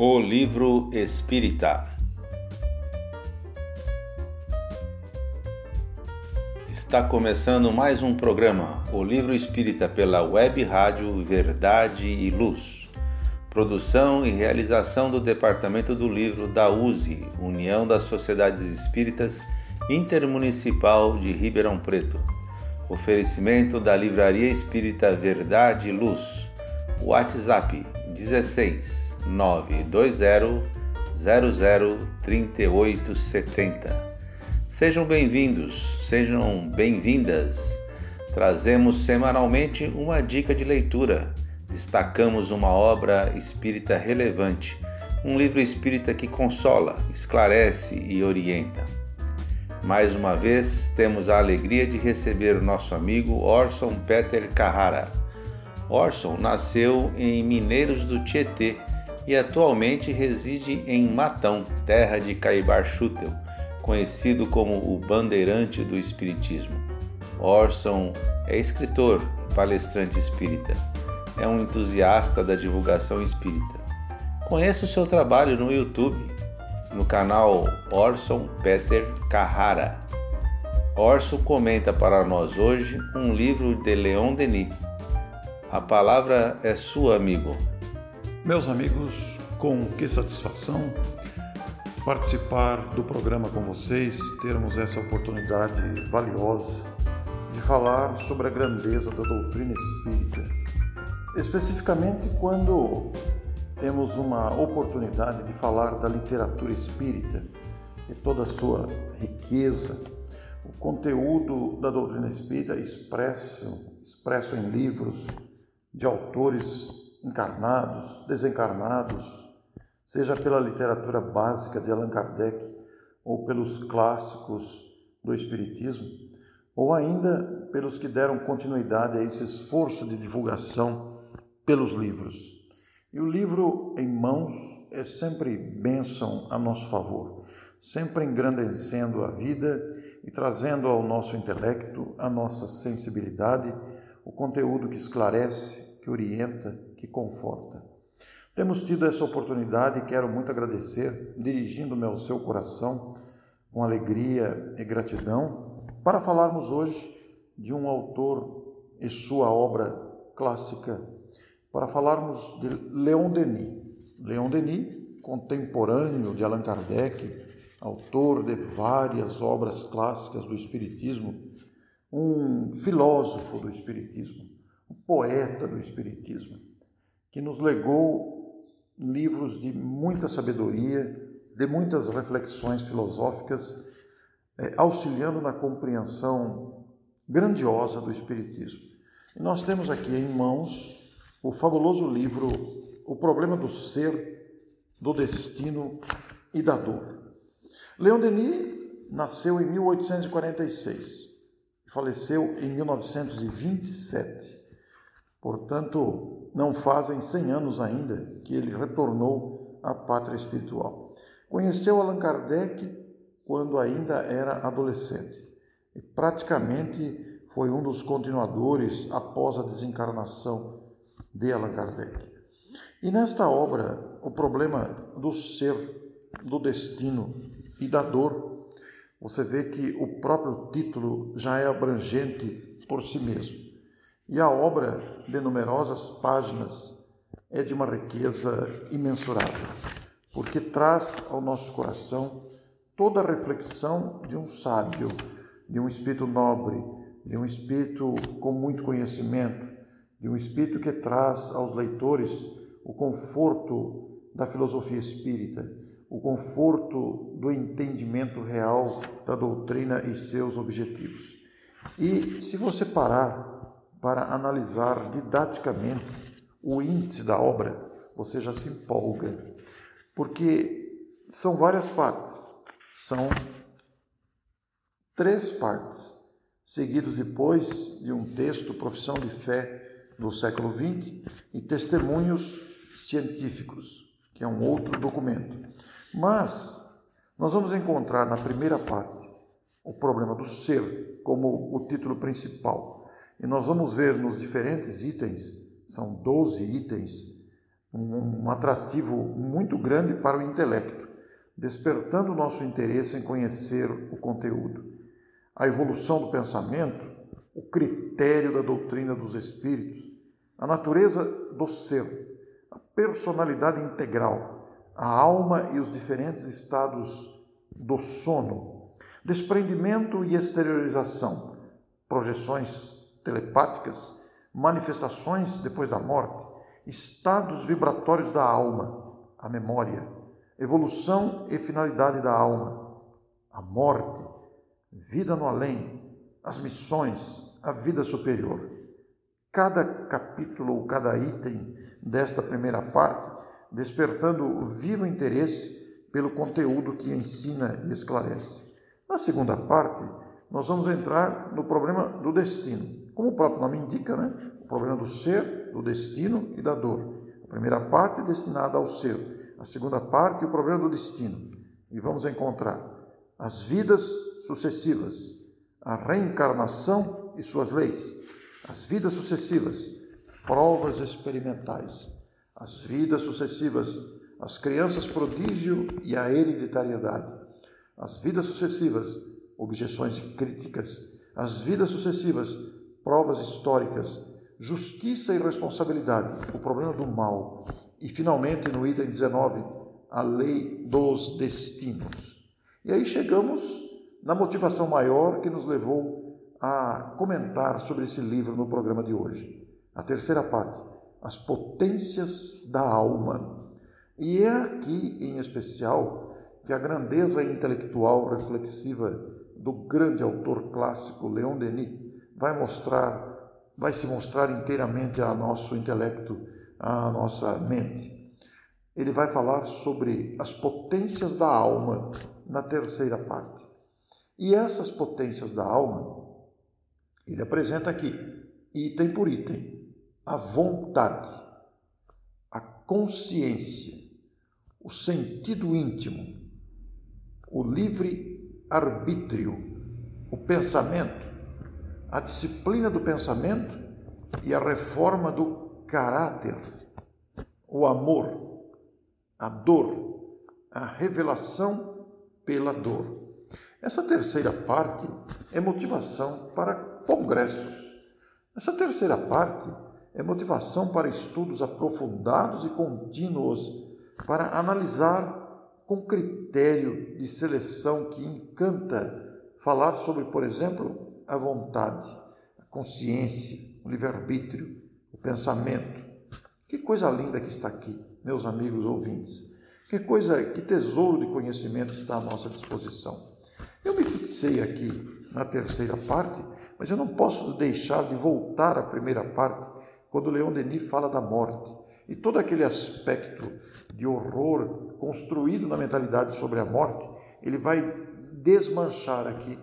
O Livro Espírita Está começando mais um programa, O Livro Espírita, pela Web Rádio Verdade e Luz. Produção e realização do Departamento do Livro da USE, União das Sociedades Espíritas Intermunicipal de Ribeirão Preto. Oferecimento da Livraria Espírita Verdade e Luz. WhatsApp 16 920 003870. Sejam bem-vindos, sejam bem-vindas. Trazemos semanalmente uma dica de leitura. Destacamos uma obra espírita relevante, um livro espírita que consola, esclarece e orienta. Mais uma vez, temos a alegria de receber o nosso amigo Orson Peter Carrara. Orson nasceu em Mineiros do Tietê e atualmente reside em Matão, terra de Caibar Schutel, conhecido como o bandeirante do Espiritismo. Orson é escritor e palestrante espírita. É um entusiasta da divulgação espírita. Conheça o seu trabalho no YouTube, no canal Orson Peter Carrara. Orson comenta para nós hoje um livro de Leon Denis. A palavra é sua, amigo. Meus amigos, com que satisfação participar do programa com vocês, termos essa oportunidade valiosa de falar sobre a grandeza da doutrina espírita. Especificamente quando temos uma oportunidade de falar da literatura espírita e toda a sua riqueza, o conteúdo da doutrina espírita expresso, expresso em livros de autores encarnados, desencarnados, seja pela literatura básica de Allan Kardec ou pelos clássicos do Espiritismo, ou ainda pelos que deram continuidade a esse esforço de divulgação pelos livros. E o livro em mãos é sempre bênção a nosso favor, sempre engrandecendo a vida e trazendo ao nosso intelecto, à nossa sensibilidade, o conteúdo que esclarece, que orienta, que conforta. Temos tido essa oportunidade e quero muito agradecer, dirigindo-me ao seu coração com alegria e gratidão, para falarmos hoje de um autor e sua obra clássica, para falarmos de Leon Denis. Leon Denis, contemporâneo de Allan Kardec, autor de várias obras clássicas do Espiritismo, um filósofo do Espiritismo, um poeta do Espiritismo, que nos legou livros de muita sabedoria, de muitas reflexões filosóficas, é, auxiliando na compreensão grandiosa do Espiritismo. E nós temos aqui em mãos o fabuloso livro O Problema do Ser, do Destino e da Dor. Leon Denis nasceu em 1846 e faleceu em 1927. Portanto, não fazem 100 anos ainda que ele retornou à pátria espiritual. Conheceu Allan Kardec quando ainda era adolescente e praticamente foi um dos continuadores após a desencarnação de Allan Kardec. E nesta obra, o problema do ser, do destino e da dor, você vê que o próprio título já é abrangente por si mesmo. E a obra, de numerosas páginas, é de uma riqueza imensurável, porque traz ao nosso coração toda a reflexão de um sábio, de um espírito nobre, de um espírito com muito conhecimento, de um espírito que traz aos leitores o conforto da filosofia espírita, o conforto do entendimento real da doutrina e seus objetivos. E se você parar para analisar didaticamente o índice da obra, você já se empolga, porque são várias partes, são três partes, seguidos depois de um texto Profissão de Fé do século XX e Testemunhos Científicos, que é um outro documento. Mas nós vamos encontrar na primeira parte o problema do ser como o título principal. E nós vamos ver nos diferentes itens, são 12 itens, um atrativo muito grande para o intelecto, despertando o nosso interesse em conhecer o conteúdo. A evolução do pensamento, o critério da doutrina dos espíritos, a natureza do ser, a personalidade integral, a alma e os diferentes estados do sono, desprendimento e exteriorização, projeções telepáticas, manifestações depois da morte, estados vibratórios da alma, a memória, evolução e finalidade da alma, a morte, vida no além, as missões, a vida superior. Cada capítulo ou cada item desta primeira parte despertando o vivo interesse pelo conteúdo que ensina e esclarece. Na segunda parte, nós vamos entrar no problema do destino. Como o próprio nome indica, né? o problema do ser, do destino e da dor. A primeira parte é destinada ao ser, a segunda parte, o problema do destino. E vamos encontrar as vidas sucessivas, a reencarnação e suas leis, as vidas sucessivas, provas experimentais, as vidas sucessivas, as crianças prodígio e a hereditariedade, as vidas sucessivas, objeções e críticas, as vidas sucessivas, provas históricas, justiça e responsabilidade, o problema do mal, e finalmente no item 19, a lei dos destinos. E aí chegamos na motivação maior que nos levou a comentar sobre esse livro no programa de hoje. A terceira parte, as potências da alma. E é aqui, em especial, que a grandeza intelectual reflexiva do grande autor clássico Leon Denis vai mostrar, vai se mostrar inteiramente a nosso intelecto, a nossa mente. Ele vai falar sobre as potências da alma na terceira parte. E essas potências da alma, ele apresenta aqui, item por item a vontade, a consciência, o sentido íntimo, o livre arbítrio, o pensamento, a disciplina do pensamento e a reforma do caráter, o amor, a dor, a revelação pela dor. Essa terceira parte é motivação para congressos. Essa terceira parte é motivação para estudos aprofundados e contínuos para analisar com critério de seleção que encanta falar sobre, por exemplo, a vontade, a consciência, o livre-arbítrio, o pensamento. Que coisa linda que está aqui, meus amigos ouvintes. Que coisa, que tesouro de conhecimento está à nossa disposição. Eu me fixei aqui na terceira parte, mas eu não posso deixar de voltar à primeira parte quando Leon Denis fala da morte e todo aquele aspecto de horror construído na mentalidade sobre a morte, ele vai desmanchar aqui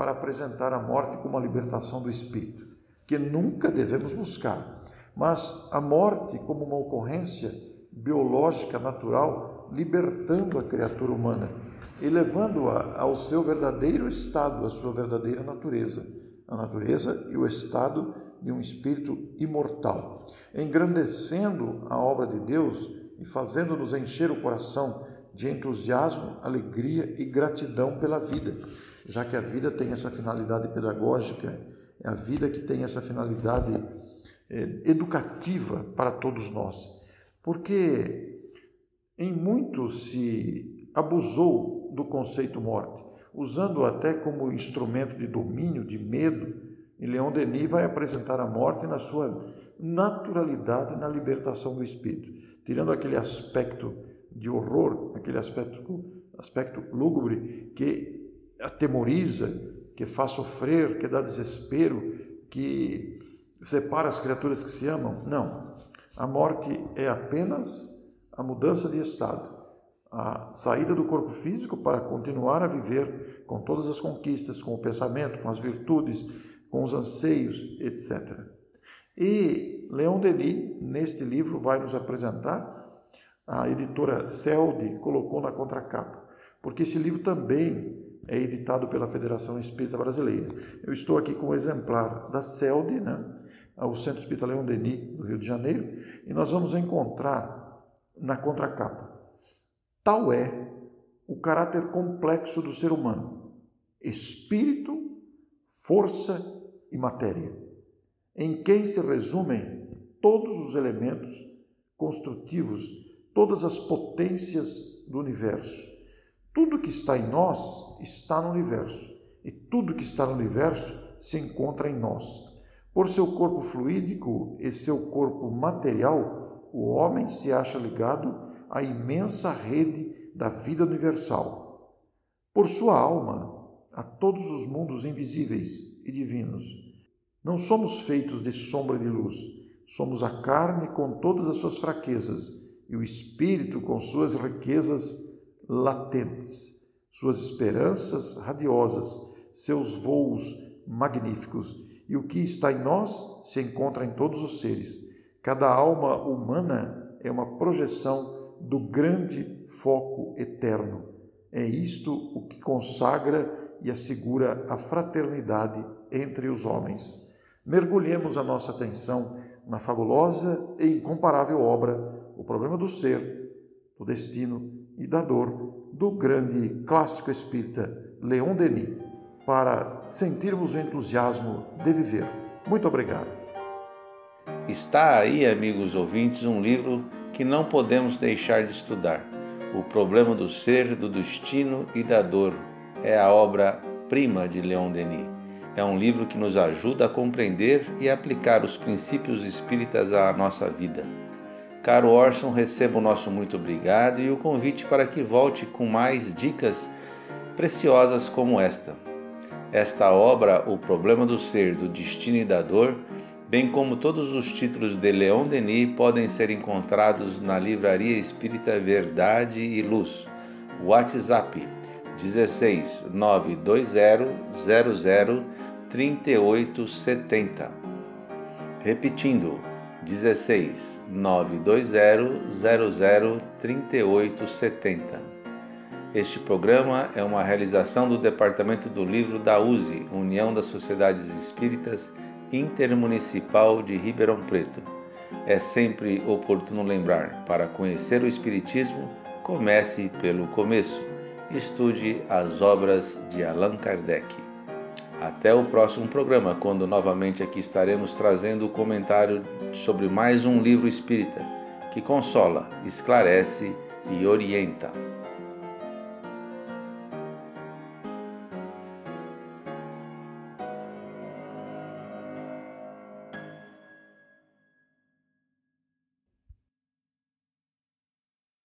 para apresentar a morte como a libertação do espírito, que nunca devemos buscar, mas a morte como uma ocorrência biológica natural, libertando a criatura humana e levando-a ao seu verdadeiro estado, à sua verdadeira natureza, a natureza e o estado de um espírito imortal, engrandecendo a obra de Deus e fazendo-nos encher o coração de entusiasmo, alegria e gratidão pela vida, já que a vida tem essa finalidade pedagógica, é a vida que tem essa finalidade é, educativa para todos nós. Porque em muitos se abusou do conceito morte, usando até como instrumento de domínio, de medo, e Leon Denis vai apresentar a morte na sua naturalidade na libertação do espírito, tirando aquele aspecto de horror, aquele aspecto, aspecto lúgubre que atemoriza, que faz sofrer, que dá desespero, que separa as criaturas que se amam. Não. A morte é apenas a mudança de estado, a saída do corpo físico para continuar a viver com todas as conquistas, com o pensamento, com as virtudes, com os anseios, etc. E Leon Denis, neste livro, vai nos apresentar, a editora Celde colocou na contracapa, porque esse livro também é editado pela Federação Espírita Brasileira. Eu estou aqui com um exemplar da Celde, né, ao Centro Espírita Leon Denis, do Rio de Janeiro, e nós vamos encontrar na contracapa. Tal é o caráter complexo do ser humano: espírito, força e matéria, em quem se resumem todos os elementos construtivos, todas as potências do universo. Tudo que está em nós está no universo, e tudo que está no universo se encontra em nós. Por seu corpo fluídico e seu corpo material, o homem se acha ligado à imensa rede da vida universal. Por sua alma, a todos os mundos invisíveis e divinos. Não somos feitos de sombra e de luz, somos a carne com todas as suas fraquezas e o espírito com suas riquezas latentes, suas esperanças radiosas, seus voos magníficos. E o que está em nós se encontra em todos os seres. Cada alma humana é uma projeção do grande foco eterno. É isto o que consagra e assegura a fraternidade entre os homens. Mergulhemos a nossa atenção na fabulosa e incomparável obra O Problema do Ser, do Destino e da Dor do grande clássico espírita Leon Denis, para sentirmos o entusiasmo de viver. Muito obrigado. Está aí, amigos ouvintes, um livro que não podemos deixar de estudar. O Problema do Ser, do Destino e da Dor é a obra-prima de Leon Denis. É um livro que nos ajuda a compreender e aplicar os princípios espíritas à nossa vida. Caro Orson, receba o nosso muito obrigado e o convite para que volte com mais dicas preciosas como esta. Esta obra, O Problema do Ser, do Destino e da Dor, bem como todos os títulos de Leon Denis, podem ser encontrados na Livraria Espírita Verdade e Luz. WhatsApp 16 920 00 3870. Repetindo, 16 920 00 3870. Este programa é uma realização do Departamento do Livro da USE, União das Sociedades Espíritas Intermunicipal de Ribeirão Preto. É sempre oportuno lembrar: para conhecer o Espiritismo, comece pelo começo. Estude as obras de Allan Kardec. Até o próximo programa, quando novamente aqui estaremos trazendo o comentário sobre mais um livro espírita que consola, esclarece e orienta.